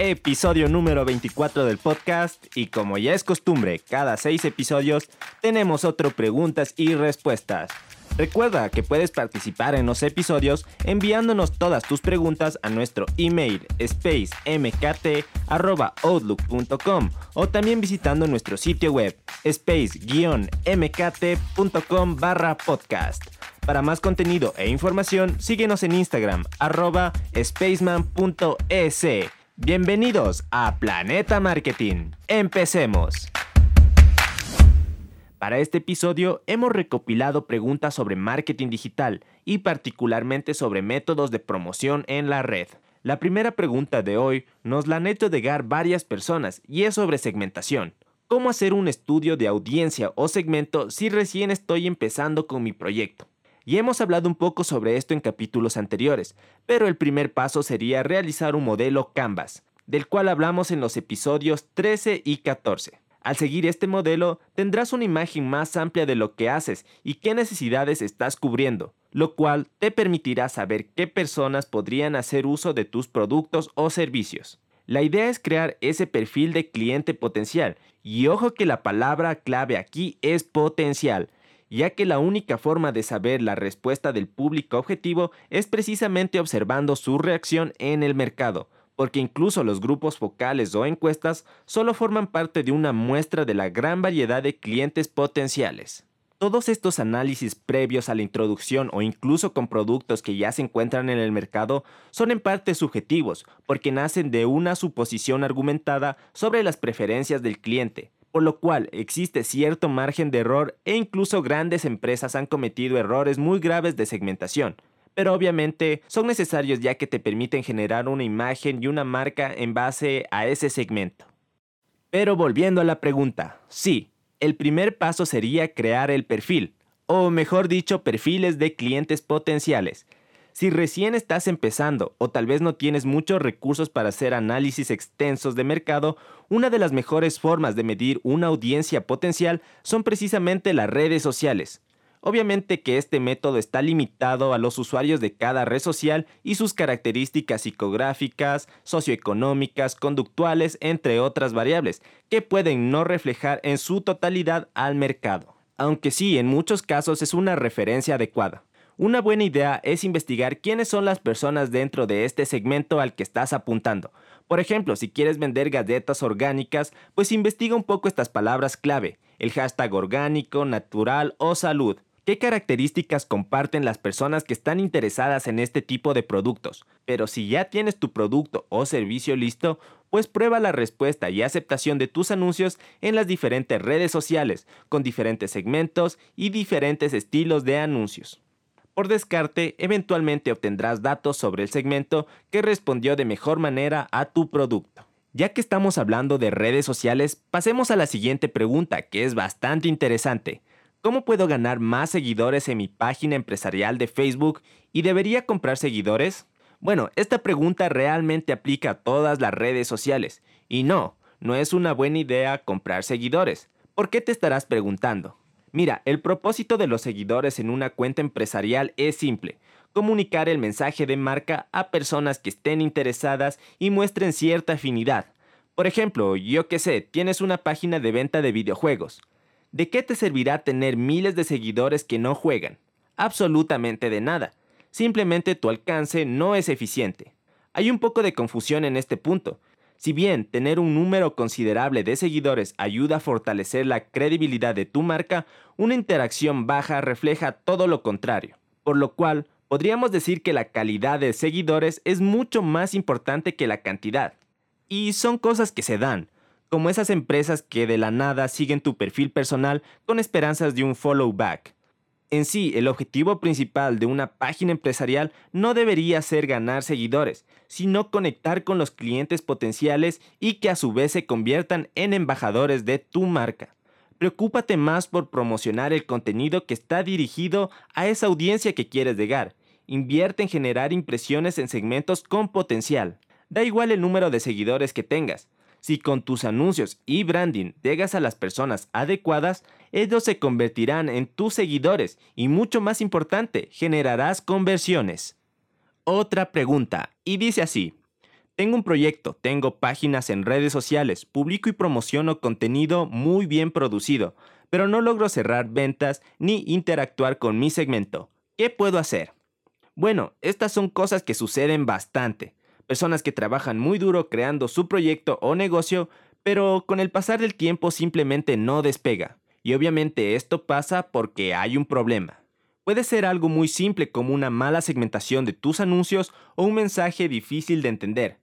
episodio número 24 del podcast y como ya es costumbre, cada seis episodios tenemos otro preguntas y respuestas. Recuerda que puedes participar en los episodios enviándonos todas tus preguntas a nuestro email spacemkt.outlook.com o también visitando nuestro sitio web space-mkt.com barra podcast. Para más contenido e información, síguenos en Instagram arroba spaceman.es. Bienvenidos a Planeta Marketing. Empecemos. Para este episodio hemos recopilado preguntas sobre marketing digital y particularmente sobre métodos de promoción en la red. La primera pregunta de hoy nos la han hecho llegar varias personas y es sobre segmentación. ¿Cómo hacer un estudio de audiencia o segmento si recién estoy empezando con mi proyecto? Y hemos hablado un poco sobre esto en capítulos anteriores, pero el primer paso sería realizar un modelo Canvas, del cual hablamos en los episodios 13 y 14. Al seguir este modelo, tendrás una imagen más amplia de lo que haces y qué necesidades estás cubriendo, lo cual te permitirá saber qué personas podrían hacer uso de tus productos o servicios. La idea es crear ese perfil de cliente potencial, y ojo que la palabra clave aquí es potencial, ya que la única forma de saber la respuesta del público objetivo es precisamente observando su reacción en el mercado porque incluso los grupos focales o encuestas solo forman parte de una muestra de la gran variedad de clientes potenciales. Todos estos análisis previos a la introducción o incluso con productos que ya se encuentran en el mercado son en parte subjetivos porque nacen de una suposición argumentada sobre las preferencias del cliente, por lo cual existe cierto margen de error e incluso grandes empresas han cometido errores muy graves de segmentación, pero obviamente son necesarios ya que te permiten generar una imagen y una marca en base a ese segmento. Pero volviendo a la pregunta, sí, el primer paso sería crear el perfil, o mejor dicho, perfiles de clientes potenciales. Si recién estás empezando o tal vez no tienes muchos recursos para hacer análisis extensos de mercado, una de las mejores formas de medir una audiencia potencial son precisamente las redes sociales. Obviamente que este método está limitado a los usuarios de cada red social y sus características psicográficas, socioeconómicas, conductuales, entre otras variables, que pueden no reflejar en su totalidad al mercado. Aunque sí, en muchos casos es una referencia adecuada. Una buena idea es investigar quiénes son las personas dentro de este segmento al que estás apuntando. Por ejemplo, si quieres vender galletas orgánicas, pues investiga un poco estas palabras clave, el hashtag orgánico, natural o salud. ¿Qué características comparten las personas que están interesadas en este tipo de productos? Pero si ya tienes tu producto o servicio listo, pues prueba la respuesta y aceptación de tus anuncios en las diferentes redes sociales, con diferentes segmentos y diferentes estilos de anuncios. Por descarte, eventualmente obtendrás datos sobre el segmento que respondió de mejor manera a tu producto. Ya que estamos hablando de redes sociales, pasemos a la siguiente pregunta, que es bastante interesante. ¿Cómo puedo ganar más seguidores en mi página empresarial de Facebook y debería comprar seguidores? Bueno, esta pregunta realmente aplica a todas las redes sociales. Y no, no es una buena idea comprar seguidores. ¿Por qué te estarás preguntando? Mira, el propósito de los seguidores en una cuenta empresarial es simple. Comunicar el mensaje de marca a personas que estén interesadas y muestren cierta afinidad. Por ejemplo, yo que sé, tienes una página de venta de videojuegos. ¿De qué te servirá tener miles de seguidores que no juegan? Absolutamente de nada. Simplemente tu alcance no es eficiente. Hay un poco de confusión en este punto. Si bien tener un número considerable de seguidores ayuda a fortalecer la credibilidad de tu marca, una interacción baja refleja todo lo contrario. Por lo cual, podríamos decir que la calidad de seguidores es mucho más importante que la cantidad. Y son cosas que se dan como esas empresas que de la nada siguen tu perfil personal con esperanzas de un follow back. En sí, el objetivo principal de una página empresarial no debería ser ganar seguidores, sino conectar con los clientes potenciales y que a su vez se conviertan en embajadores de tu marca. Preocúpate más por promocionar el contenido que está dirigido a esa audiencia que quieres llegar. Invierte en generar impresiones en segmentos con potencial. Da igual el número de seguidores que tengas. Si con tus anuncios y branding llegas a las personas adecuadas, ellos se convertirán en tus seguidores y mucho más importante, generarás conversiones. Otra pregunta, y dice así, Tengo un proyecto, tengo páginas en redes sociales, publico y promociono contenido muy bien producido, pero no logro cerrar ventas ni interactuar con mi segmento. ¿Qué puedo hacer? Bueno, estas son cosas que suceden bastante. Personas que trabajan muy duro creando su proyecto o negocio, pero con el pasar del tiempo simplemente no despega. Y obviamente esto pasa porque hay un problema. Puede ser algo muy simple como una mala segmentación de tus anuncios o un mensaje difícil de entender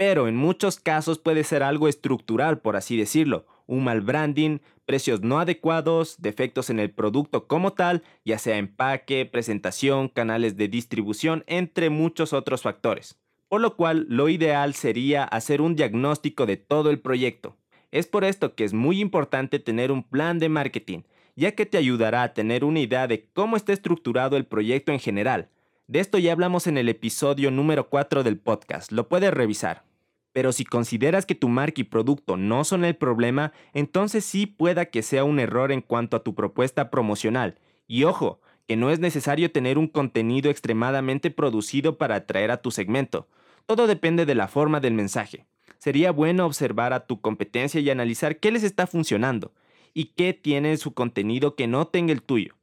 pero en muchos casos puede ser algo estructural, por así decirlo, un mal branding, precios no adecuados, defectos en el producto como tal, ya sea empaque, presentación, canales de distribución, entre muchos otros factores. Por lo cual, lo ideal sería hacer un diagnóstico de todo el proyecto. Es por esto que es muy importante tener un plan de marketing, ya que te ayudará a tener una idea de cómo está estructurado el proyecto en general. De esto ya hablamos en el episodio número 4 del podcast, lo puedes revisar. Pero si consideras que tu marca y producto no son el problema, entonces sí pueda que sea un error en cuanto a tu propuesta promocional. Y ojo, que no es necesario tener un contenido extremadamente producido para atraer a tu segmento. Todo depende de la forma del mensaje. Sería bueno observar a tu competencia y analizar qué les está funcionando y qué tiene su contenido que no tenga el tuyo.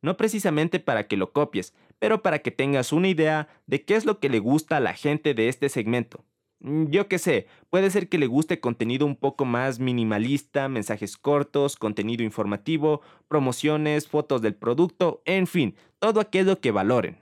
No precisamente para que lo copies, pero para que tengas una idea de qué es lo que le gusta a la gente de este segmento. Mm, yo qué sé, puede ser que le guste contenido un poco más minimalista, mensajes cortos, contenido informativo, promociones, fotos del producto, en fin, todo aquello que valoren.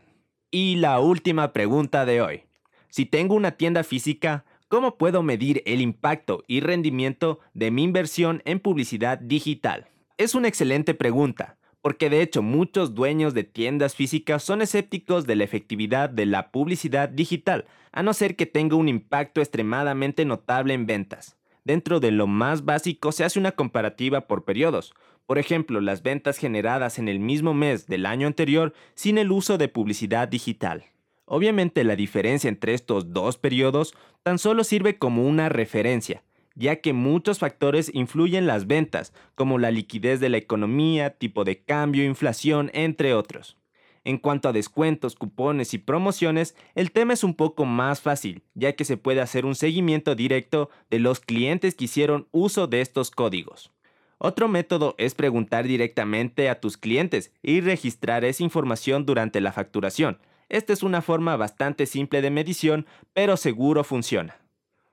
Y la última pregunta de hoy. Si tengo una tienda física, ¿cómo puedo medir el impacto y rendimiento de mi inversión en publicidad digital? Es una excelente pregunta porque de hecho muchos dueños de tiendas físicas son escépticos de la efectividad de la publicidad digital, a no ser que tenga un impacto extremadamente notable en ventas. Dentro de lo más básico se hace una comparativa por periodos, por ejemplo, las ventas generadas en el mismo mes del año anterior sin el uso de publicidad digital. Obviamente la diferencia entre estos dos periodos tan solo sirve como una referencia, ya que muchos factores influyen las ventas, como la liquidez de la economía, tipo de cambio, inflación, entre otros. En cuanto a descuentos, cupones y promociones, el tema es un poco más fácil, ya que se puede hacer un seguimiento directo de los clientes que hicieron uso de estos códigos. Otro método es preguntar directamente a tus clientes y registrar esa información durante la facturación. Esta es una forma bastante simple de medición, pero seguro funciona.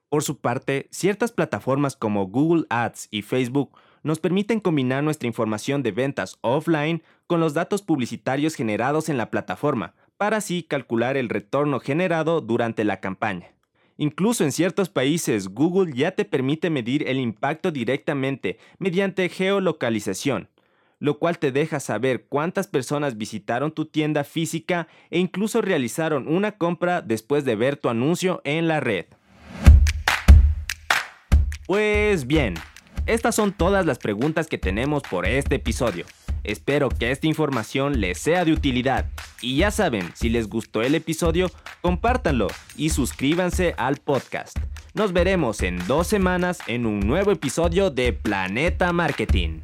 Por su parte, ciertas plataformas como Google Ads y Facebook nos permiten combinar nuestra información de ventas offline con los datos publicitarios generados en la plataforma, para así calcular el retorno generado durante la campaña. Incluso en ciertos países, Google ya te permite medir el impacto directamente mediante geolocalización, lo cual te deja saber cuántas personas visitaron tu tienda física e incluso realizaron una compra después de ver tu anuncio en la red. Pues bien, estas son todas las preguntas que tenemos por este episodio. Espero que esta información les sea de utilidad. Y ya saben, si les gustó el episodio, compártanlo y suscríbanse al podcast. Nos veremos en dos semanas en un nuevo episodio de Planeta Marketing.